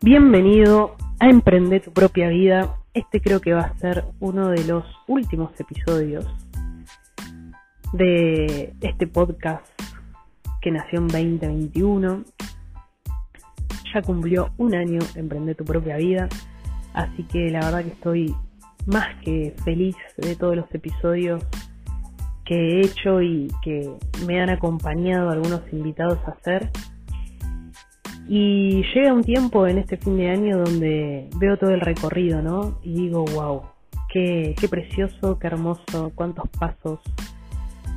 Bienvenido a Emprende tu propia vida. Este creo que va a ser uno de los últimos episodios de este podcast que nació en 2021. Ya cumplió un año Emprende tu propia vida, así que la verdad que estoy más que feliz de todos los episodios que he hecho y que me han acompañado algunos invitados a hacer. Y llega un tiempo en este fin de año donde veo todo el recorrido, ¿no? Y digo, wow, qué, qué precioso, qué hermoso, cuántos pasos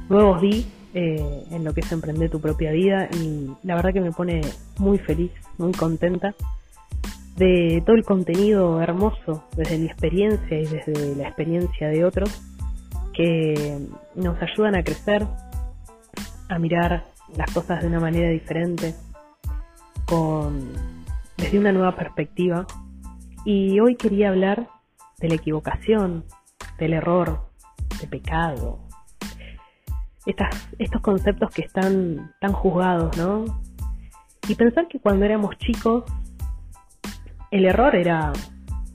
nuevos di eh, en lo que es emprender tu propia vida. Y la verdad que me pone muy feliz, muy contenta de todo el contenido hermoso desde mi experiencia y desde la experiencia de otros que nos ayudan a crecer, a mirar las cosas de una manera diferente desde una nueva perspectiva. Y hoy quería hablar de la equivocación, del error, del pecado. Estos conceptos que están tan juzgados, ¿no? Y pensar que cuando éramos chicos, el error era,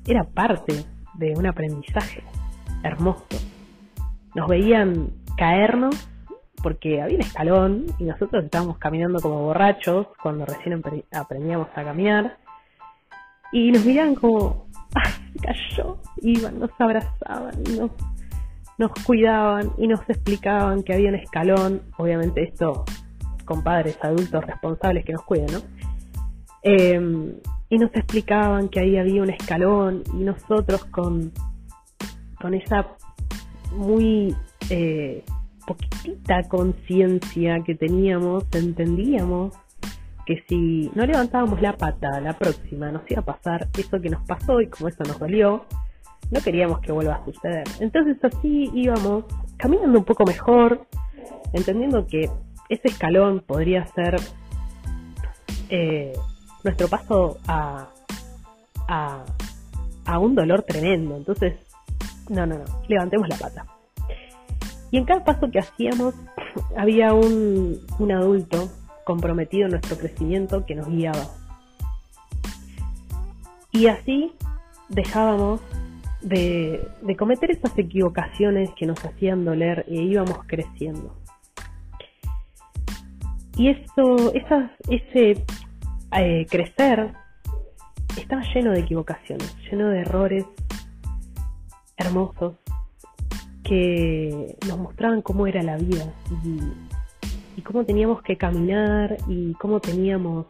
era parte de un aprendizaje hermoso. Nos veían caernos porque había un escalón y nosotros estábamos caminando como borrachos cuando recién aprendíamos a caminar y nos miraban como, ¡ay, se cayó! Iban, nos abrazaban, nos, nos cuidaban y nos explicaban que había un escalón, obviamente esto con padres adultos responsables que nos cuiden, ¿no? Em, y nos explicaban que ahí había un escalón y nosotros con, con esa muy eh, poquitita conciencia que teníamos, entendíamos que si no levantábamos la pata la próxima nos iba a pasar eso que nos pasó y como eso nos dolió, no queríamos que vuelva a suceder. Entonces así íbamos caminando un poco mejor, entendiendo que ese escalón podría ser eh, nuestro paso a, a, a un dolor tremendo. Entonces, no, no, no, levantemos la pata. Y en cada paso que hacíamos había un, adulto comprometido en nuestro crecimiento que nos guiaba. Y así dejábamos de, cometer esas equivocaciones que nos hacían doler e íbamos creciendo. Y eso, ese eh, crecer estaba lleno de equivocaciones, lleno de errores hermosos que nos mostraban cómo era la vida y, cómo teníamos que caminar y cómo teníamos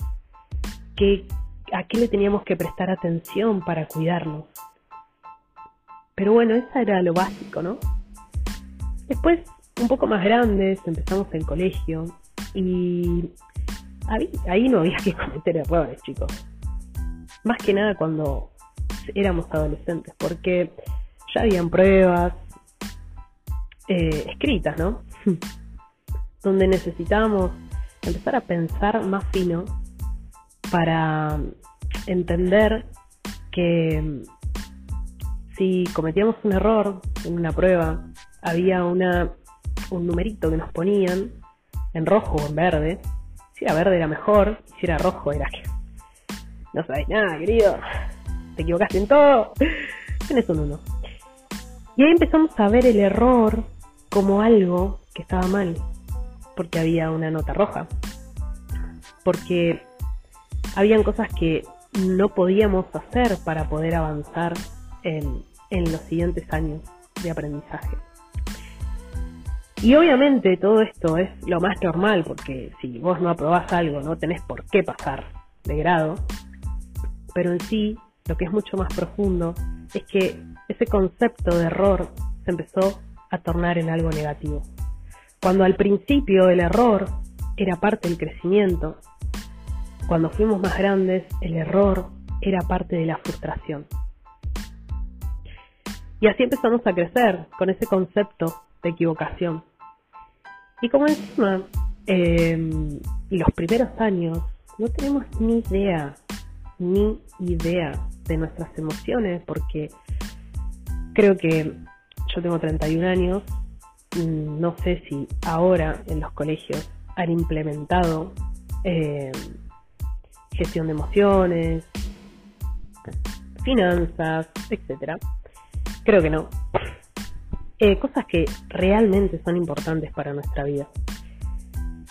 que, a qué le teníamos que prestar atención para cuidarnos. Pero bueno, eso era lo básico, ¿no? Después, un poco más grandes, empezamos el colegio y ahí, ahí no había que cometer errores, chicos. Más que nada cuando éramos adolescentes, porque ya habían pruebas, eh, escritas, ¿no? Donde necesitábamos empezar a pensar más fino para entender que mm, si cometíamos un error en una prueba, había una, un numerito que nos ponían en rojo o en verde. Si era verde era mejor, si era rojo era que no sabes nada, querido. Te equivocaste en todo. Tienes un uno. Y ahí empezamos a ver el error como algo que estaba mal, porque había una nota roja, porque habían cosas que no podíamos hacer para poder avanzar en, en los siguientes años de aprendizaje. Y obviamente todo esto es lo más normal, porque si vos no aprobás algo no tenés por qué pasar de grado, pero en sí lo que es mucho más profundo es que ese concepto de error se empezó a tornar en algo negativo. Cuando al principio el error era parte del crecimiento, cuando fuimos más grandes el error era parte de la frustración. Y así empezamos a crecer con ese concepto de equivocación. Y como encima, eh, los primeros años no tenemos ni idea, ni idea de nuestras emociones, porque creo que yo tengo 31 años, mm, no sé si ahora en los colegios han implementado eh, gestión de emociones, finanzas, etcétera. Creo que no. Eh, cosas que realmente son importantes para nuestra vida.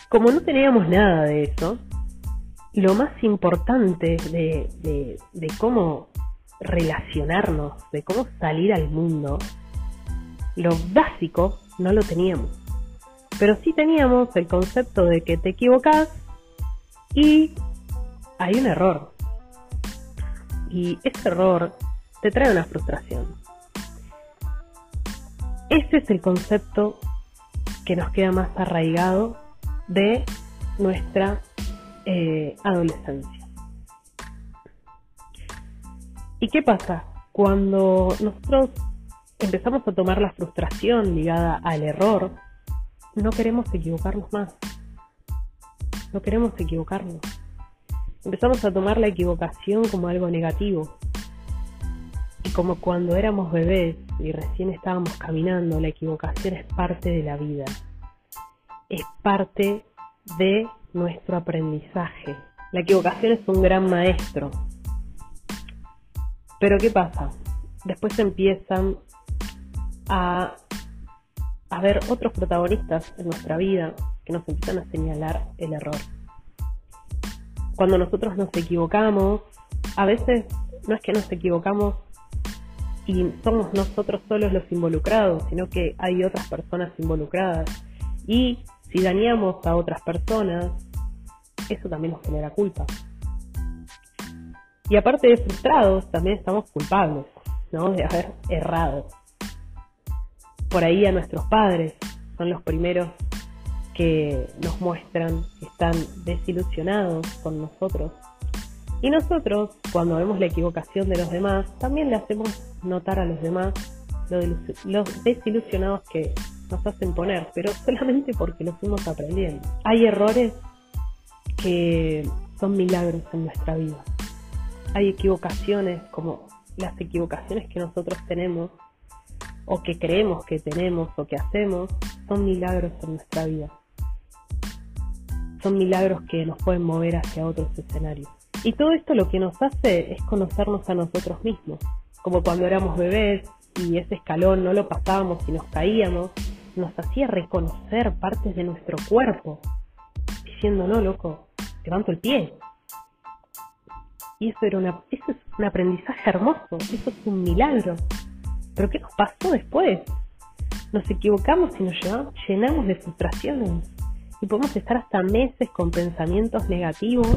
Como no teníamos nada de eso, lo más importante de, de cómo relacionarnos, de cómo salir al mundo, lo básico no lo teníamos. Pero sí teníamos el concepto de que te equivocas y hay un error. Y ese error te trae una frustración. Ese es el concepto que nos queda más arraigado de nuestra eh, adolescencia. ¿Y qué pasa? Cuando nosotros empezamos a tomar la frustración ligada al error, no queremos equivocarnos más. No queremos equivocarnos. Empezamos a tomar la equivocación como algo negativo. Y como cuando éramos bebés y recién estábamos caminando, la equivocación es parte de la vida. Es parte de nuestro aprendizaje. La equivocación es un gran maestro. Pero ¿qué pasa? Después empiezan a, a ver otros protagonistas en nuestra vida que nos empiezan a señalar el error. Cuando nosotros nos equivocamos, a veces no es que nos equivocamos y somos nosotros solos los involucrados, sino que hay otras personas involucradas. Y si dañamos a otras personas, eso también nos genera culpa. Y aparte de frustrados, también estamos culpables, ¿no? De haber errado por ahí a nuestros padres, son los primeros que nos muestran que están desilusionados con nosotros. Y nosotros, cuando vemos la equivocación de los demás, también le hacemos notar a los demás los desilusionados que nos hacen poner, pero solamente porque lo fuimos aprendiendo. Hay errores que son milagros en nuestra vida. Hay equivocaciones como las equivocaciones que nosotros tenemos o que creemos que tenemos o que hacemos son milagros en nuestra vida. Son milagros que nos pueden mover hacia otros escenarios. Y todo esto lo que nos hace es conocernos a nosotros mismos. Como cuando éramos bebés y ese escalón no lo pasábamos y nos caíamos, nos hacía reconocer partes de nuestro cuerpo, diciendo, no, loco, levanto el pie. Y eso, era una, eso es un aprendizaje hermoso, eso es un milagro. Pero ¿qué nos pasó después? Nos equivocamos y nos llenamos de frustraciones. Y podemos estar hasta meses con pensamientos negativos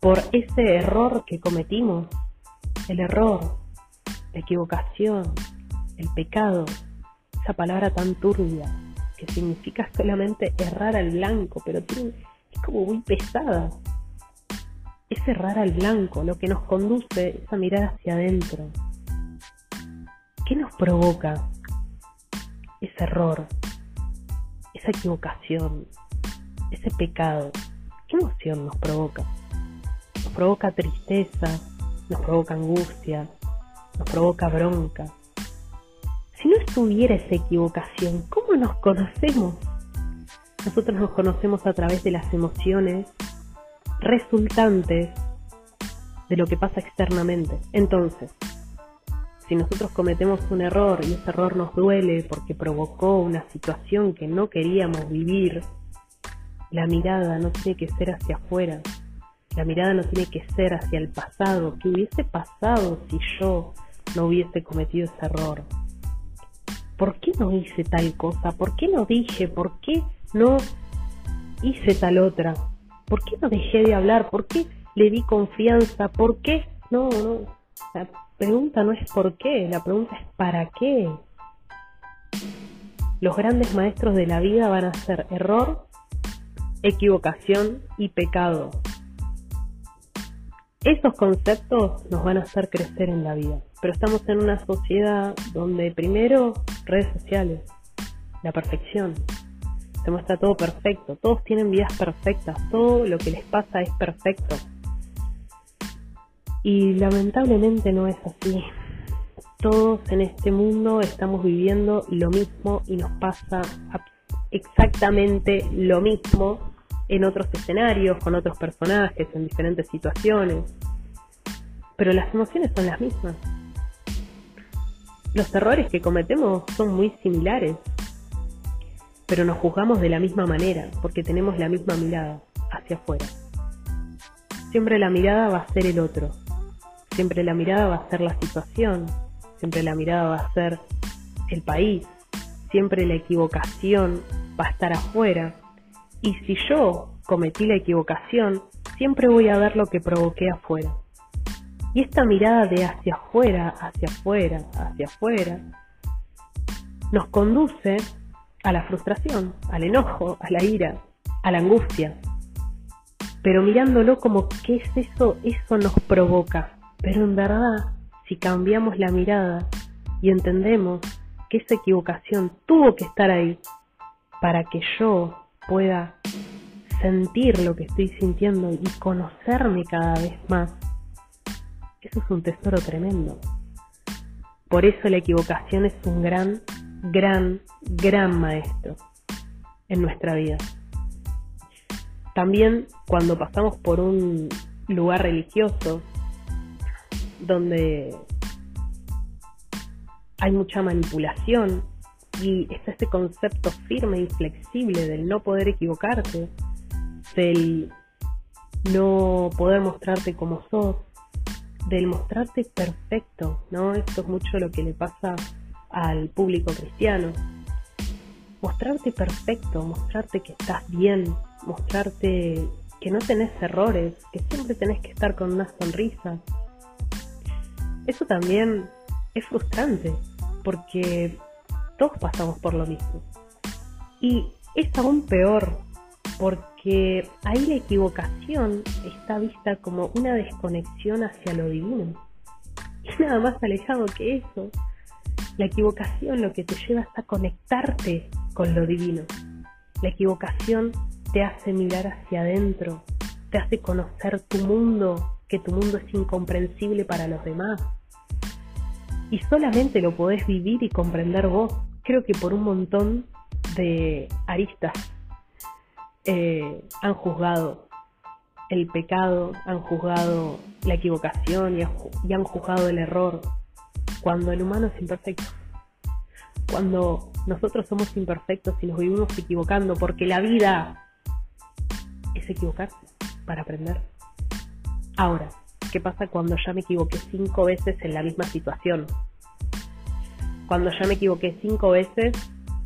por ese error que cometimos. El error, la equivocación, el pecado, esa palabra tan turbia que significa solamente errar al blanco, pero es como muy pesada. Es errar al blanco lo que nos conduce es a mirar hacia adentro, ¿Qué nos provoca ese error, esa equivocación, ese pecado? ¿Qué emoción nos provoca? Nos provoca tristeza, nos provoca angustia, nos provoca bronca. Si no estuviera esa equivocación, ¿cómo nos conocemos? Nosotros nos conocemos a través de las emociones resultantes de lo que pasa externamente. Entonces, si nosotros cometemos un error y ese error nos duele porque provocó una situación que no queríamos vivir, la mirada no tiene que ser hacia afuera, la mirada no tiene que ser hacia el pasado, ¿qué hubiese pasado si yo no hubiese cometido ese error? ¿Por qué no hice tal cosa? ¿Por qué no dije? ¿Por qué no hice tal otra? ¿Por qué no dejé de hablar? ¿Por qué le di confianza? ¿Por qué? No, no pregunta no es por qué, la pregunta es para qué. Los grandes maestros de la vida van a ser error, equivocación y pecado. Esos conceptos nos van a hacer crecer en la vida, pero estamos en una sociedad donde primero redes sociales, la perfección, se muestra todo perfecto, todos tienen vidas perfectas, todo lo que les pasa es perfecto. Y lamentablemente no es así. Todos en este mundo estamos viviendo lo mismo y nos pasa exactamente lo mismo en otros escenarios, con otros personajes, en diferentes situaciones. pero las emociones son las mismas. Los errores que cometemos son muy similares, pero nos juzgamos de la misma manera porque tenemos la misma mirada hacia afuera. Siempre la mirada va a ser el otro, siempre la mirada va a ser la situación, siempre la mirada va a ser el país, siempre la equivocación va a estar afuera. Y si yo cometí la equivocación, siempre voy a ver lo que provoqué afuera. Y esta mirada de hacia afuera, hacia afuera, hacia afuera, nos conduce a la frustración, al enojo, a la ira, a la angustia. Pero mirándolo como qué es eso, eso nos provoca. Pero en verdad, si cambiamos la mirada y entendemos que esa equivocación tuvo que estar ahí para que yo pueda sentir lo que estoy sintiendo y conocerme cada vez más, eso es un tesoro tremendo. Por eso la equivocación es un gran, gran, gran maestro en nuestra vida. También cuando pasamos por un lugar religioso donde hay mucha manipulación y está este concepto firme y flexible del no poder equivocarte, del no poder mostrarte como sos, del mostrarte perfecto, ¿no? Esto es mucho lo que le pasa al público cristiano. Mostrarte perfecto, mostrarte que estás bien, mostrarte que no tenés errores, que siempre tenés que estar con una sonrisa. Eso también es frustrante, porque todos pasamos por lo mismo. Y es aún peor, porque ahí la equivocación está vista como una desconexión hacia lo divino. Y nada más alejado que eso. La equivocación lo que te lleva es a conectarte con lo divino. La equivocación te hace mirar hacia adentro, te hace conocer tu mundo, que tu mundo es incomprensible para los demás y solamente lo podés vivir y comprender vos. Creo que por un montón de aristas eh, han juzgado el pecado, han juzgado la equivocación y, han juzgado el error, cuando el humano es imperfecto. Cuando nosotros somos imperfectos y nos vivimos equivocando, porque la vida es equivocarse para aprender. Ahora, ¿Qué pasa cuando ya me equivoqué cinco veces en la misma situación? Cuando ya me equivoqué cinco veces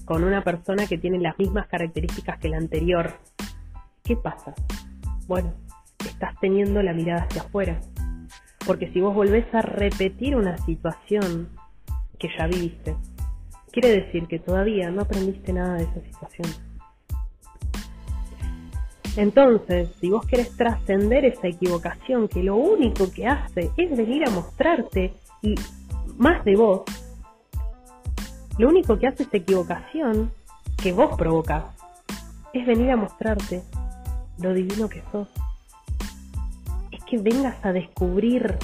con una persona que tiene las mismas características que la anterior. ¿Qué pasa? Bueno, estás teniendo la mirada hacia afuera. Porque si vos volvés a repetir una situación que ya viviste, quiere decir que todavía no aprendiste nada de esa situación. Entonces, si vos querés trascender esa equivocación que lo único que hace es venir a mostrarte y más de vos, lo único que hace esa equivocación que vos provocás es venir a mostrarte lo divino que sos. Es que vengas a descubrirte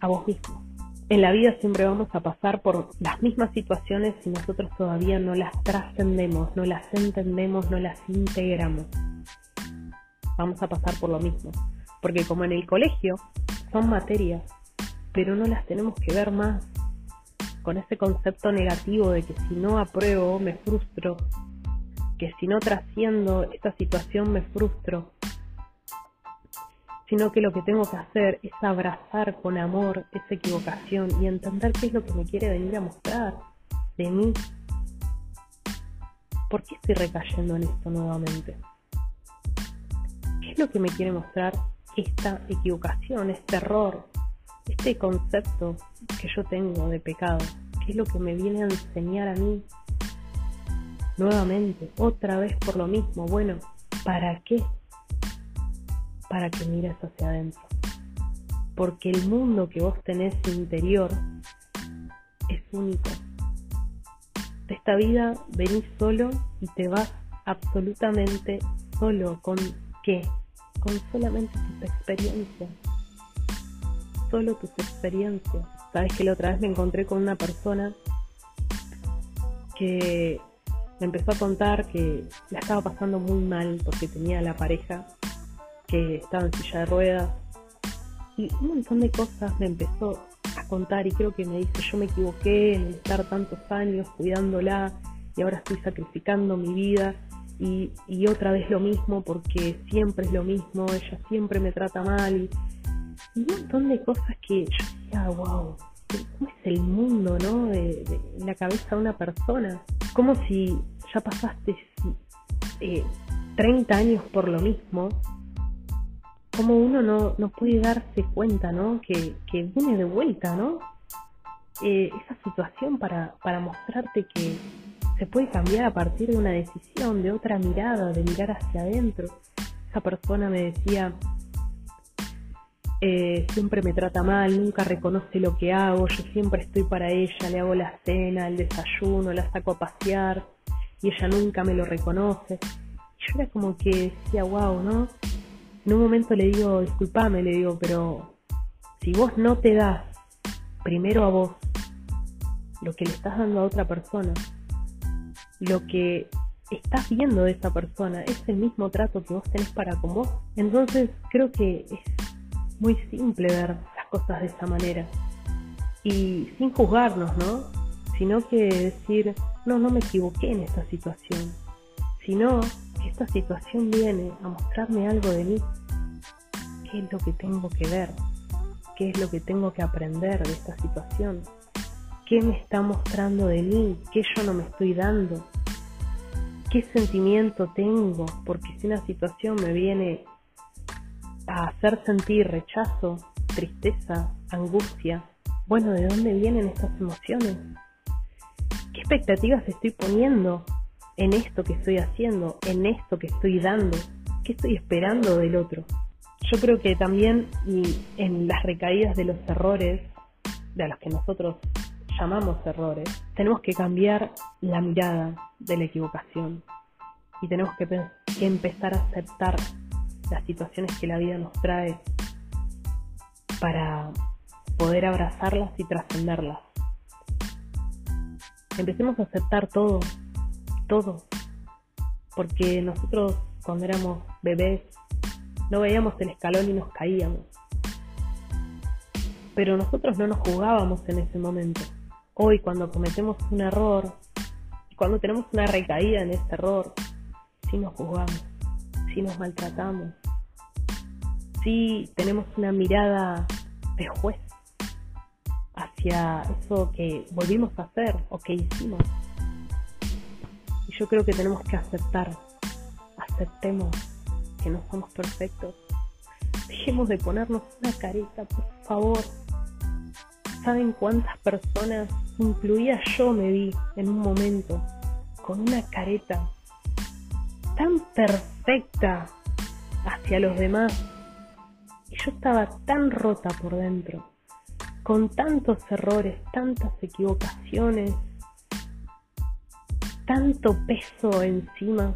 a vos mismo en la vida siempre vamos a pasar por las mismas situaciones si nosotros todavía no las trascendemos, no las entendemos, no las integramos. Vamos a pasar por lo mismo. Porque como en el colegio son materias, pero no las tenemos que ver más con ese concepto negativo de que si no apruebo me frustro, que si no trasciendo esta situación me frustro, sino que lo que tengo que hacer es abrazar con amor esa equivocación y entender qué es lo que me quiere venir a mostrar de mí. ¿Por qué estoy recayendo en esto nuevamente? ¿Qué es lo que me quiere mostrar esta equivocación, este error, este concepto que yo tengo de pecado? ¿Qué es lo que me viene a enseñar a mí? Nuevamente, otra vez por lo mismo. Bueno, ¿para qué? Para que mires hacia adentro. Porque el mundo que vos tenés interior es único. De esta vida venís solo y te vas absolutamente solo. ¿Con qué? Con solamente tus experiencias. Solo tus experiencias. Sabes que la otra vez me encontré con una persona que me empezó a contar que la estaba pasando muy mal porque tenía la pareja que estaba en silla de ruedas Y un montón de cosas me empezó a contar y creo que me dice, yo me equivoqué en estar tantos años cuidándola y ahora estoy sacrificando mi vida y, otra vez lo mismo porque siempre es lo mismo, ella siempre me trata mal y, un montón de cosas que yo decía, wow, ¿cómo es el mundo, no? De, la cabeza de una persona. Como si ya pasaste eh, 30 años por lo mismo, como uno no, no puede darse cuenta, ¿no? Que, que viene de vuelta, ¿no? Eh, esa situación para, para mostrarte que se puede cambiar a partir de una decisión, de otra mirada, de mirar hacia adentro. Esa persona me decía, eh, siempre me trata mal, nunca reconoce lo que hago, yo siempre estoy para ella, le hago la cena, el desayuno, la saco a pasear y ella nunca me lo reconoce. Y yo era como que decía, wow, ¿no? En un momento le digo, disculpame, le digo, pero si vos no te das primero a vos lo que le estás dando a otra persona, lo que estás viendo de esa persona es el mismo trato que vos tenés para con vos. Entonces creo que es muy simple ver las cosas de esa manera. Y sin juzgarnos, ¿no? Sino que decir, no, no me equivoqué en esta situación. Sino esta situación viene a mostrarme algo de mí. ¿Qué es lo que tengo que ver? ¿Qué es lo que tengo que aprender de esta situación? ¿Qué me está mostrando de mí? ¿Qué yo no me estoy dando? ¿Qué sentimiento tengo? Porque si una situación me viene a hacer sentir rechazo, tristeza, angustia, bueno, ¿de dónde vienen estas emociones? ¿Qué expectativas estoy poniendo en esto que estoy haciendo, en esto que estoy dando? ¿Qué estoy esperando del otro? Yo creo que también en las recaídas de los errores, de los que nosotros llamamos errores, tenemos que cambiar la mirada de la equivocación y tenemos que empezar a aceptar las situaciones que la vida nos trae para poder abrazarlas y trascenderlas. Empecemos a aceptar todo, todo, porque nosotros cuando éramos bebés no veíamos el escalón y nos caíamos. Pero nosotros no nos jugábamos en ese momento. Hoy cuando cometemos un error cuando tenemos una recaída en ese error, sí nos juzgamos, sí nos maltratamos, sí tenemos una mirada de juez hacia eso que volvimos a hacer o que hicimos. Yo creo que tenemos que aceptar, aceptemos que no somos perfectos. Dejemos de ponernos una carita, por favor. ¿Saben cuántas personas, incluida yo, me vi en un momento con una careta tan perfecta hacia los demás? Y yo estaba tan rota por dentro, con tantos errores, tantas equivocaciones, tanto peso encima.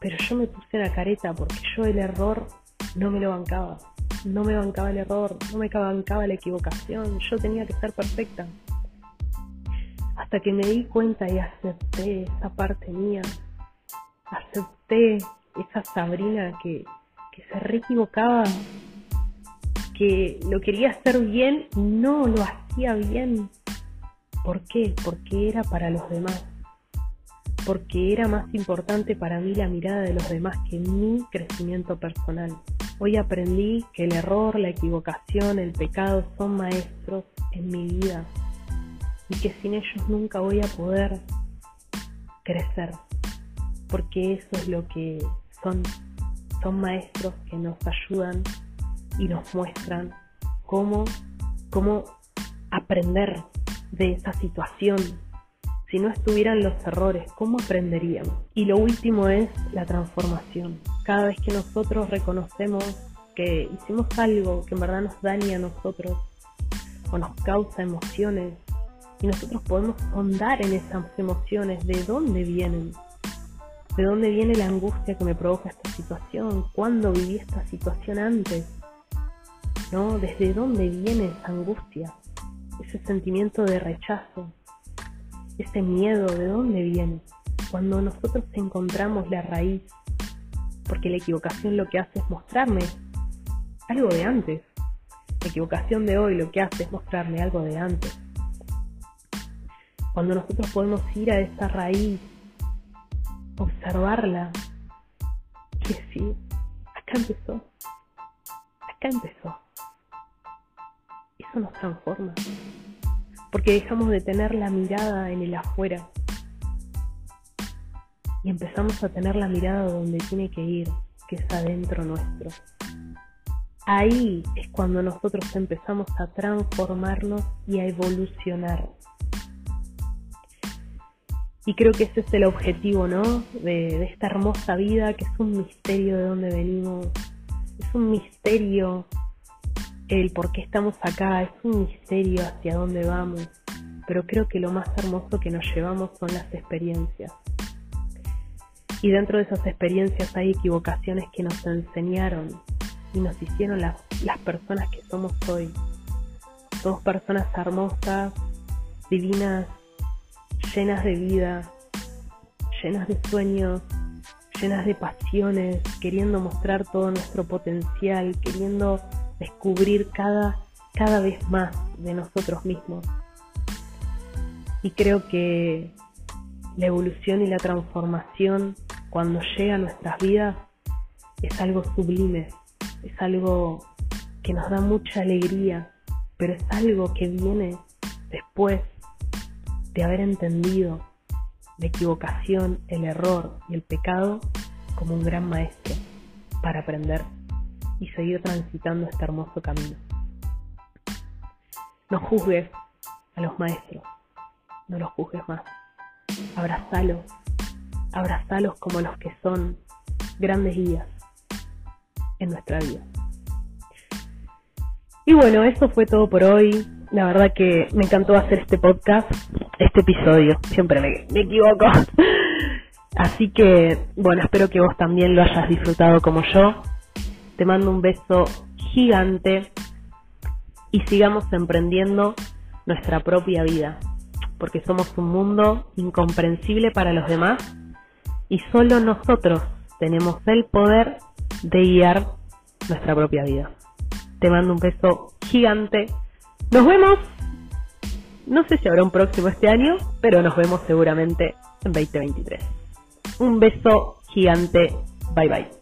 Pero yo me puse la careta porque yo el error no me lo bancaba no me bancaba el error, no me bancaba la equivocación, yo tenía que ser perfecta. Hasta que me di cuenta y acepté esa parte mía, acepté esa Sabrina que, que se re equivocaba, que lo quería hacer bien no lo hacía bien. ¿Por qué? Porque era para los demás. Porque era más importante para mí la mirada de los demás que mi crecimiento personal. Hoy aprendí que el error, la equivocación, el pecado son maestros en mi vida y que sin ellos nunca voy a poder crecer, porque eso es lo que son, son maestros que nos ayudan y nos muestran cómo, cómo aprender de esa situación. Si no estuvieran los errores, ¿cómo aprenderíamos? Y lo último es la transformación cada vez que nosotros reconocemos que hicimos algo que en verdad nos daña a nosotros o nos causa emociones y nosotros podemos ahondar en esas emociones, de dónde vienen, de dónde viene la angustia que me provoca esta situación, cuándo viví esta situación antes, ¿no? Desde dónde viene esa angustia, ese sentimiento de rechazo, ese miedo, de dónde viene. Cuando nosotros encontramos la raíz porque la equivocación lo que hace es mostrarme algo de antes. La equivocación de hoy lo que hace es mostrarme algo de antes. Cuando nosotros podemos ir a esa raíz, observarla y decir, acá empezó, acá empezó. Eso nos transforma. Porque dejamos de tener la mirada en el afuera y empezamos a tener la mirada donde tiene que ir, que es adentro nuestro. Ahí es cuando nosotros empezamos a transformarnos y a evolucionar. Y creo que ese es el objetivo, ¿no? De, de, esta hermosa vida, que es un misterio de dónde venimos. Es un misterio el por qué estamos acá, es un misterio hacia dónde vamos. Pero creo que lo más hermoso que nos llevamos son las experiencias. Y dentro de esas experiencias hay equivocaciones que nos enseñaron y nos hicieron las, las personas que somos hoy. Somos personas hermosas, divinas, llenas de vida, llenas de sueños, llenas de pasiones, queriendo mostrar todo nuestro potencial, queriendo descubrir cada, cada vez más de nosotros mismos. Y creo que la evolución y la transformación cuando llega a nuestras vidas es algo sublime, es algo que nos da mucha alegría, pero es algo que viene después de haber entendido la equivocación, el error y el pecado como un gran maestro para aprender y seguir transitando este hermoso camino. No juzgues a los maestros, no los juzgues más. Abrazalos, abrazalos como los que son grandes guías en nuestra vida. Y bueno, eso fue todo por hoy. La verdad que me encantó hacer este podcast, este episodio. Siempre me, equivoco. Así que, bueno, espero que vos también lo hayas disfrutado como yo. Te mando un beso gigante y sigamos emprendiendo nuestra propia vida, porque somos un mundo incomprensible para los demás y solo nosotros tenemos el poder de guiar nuestra propia vida. Te mando un beso gigante. Nos vemos. No sé si habrá un próximo este año, pero nos vemos seguramente en 2023. Un beso gigante. Bye bye.